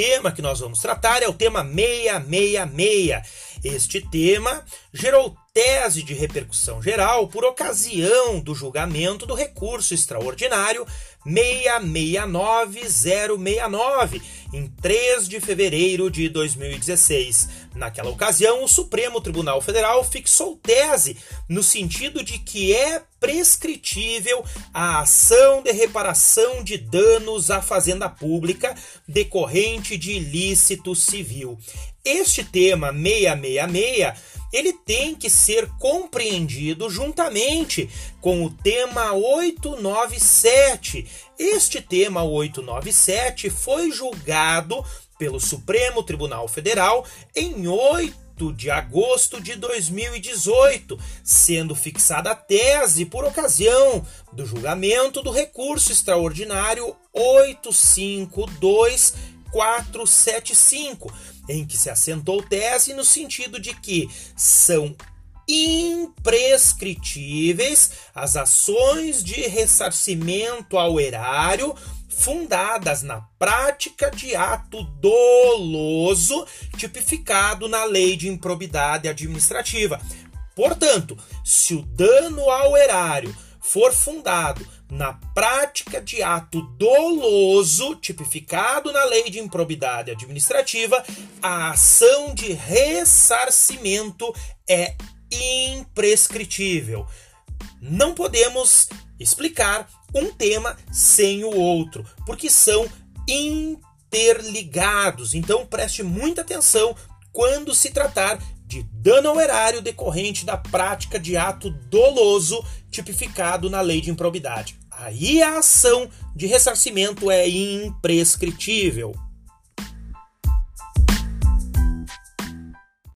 tema que nós vamos tratar é o tema 666. Este tema gerou tese de repercussão geral por ocasião do julgamento do recurso extraordinário 669069, em 3 de fevereiro de 2016. Naquela ocasião, o Supremo Tribunal Federal fixou tese no sentido de que é prescritível a ação de reparação de danos à fazenda pública decorrente de ilícito civil. Este tema 666 ele tem que ser compreendido juntamente com o tema 897. Este tema 897 foi julgado pelo Supremo Tribunal Federal em 8 de agosto de 2018, sendo fixada a tese por ocasião do julgamento do recurso extraordinário 852475 em que se assentou tese no sentido de que são imprescritíveis as ações de ressarcimento ao erário fundadas na prática de ato doloso tipificado na lei de improbidade administrativa. Portanto, se o dano ao erário for fundado na prática de ato doloso tipificado na lei de improbidade administrativa, a ação de ressarcimento é imprescritível. Não podemos explicar um tema sem o outro, porque são interligados. Então preste muita atenção quando se tratar de dano ao erário decorrente da prática de ato doloso tipificado na lei de improbidade. Aí a ação de ressarcimento é imprescritível.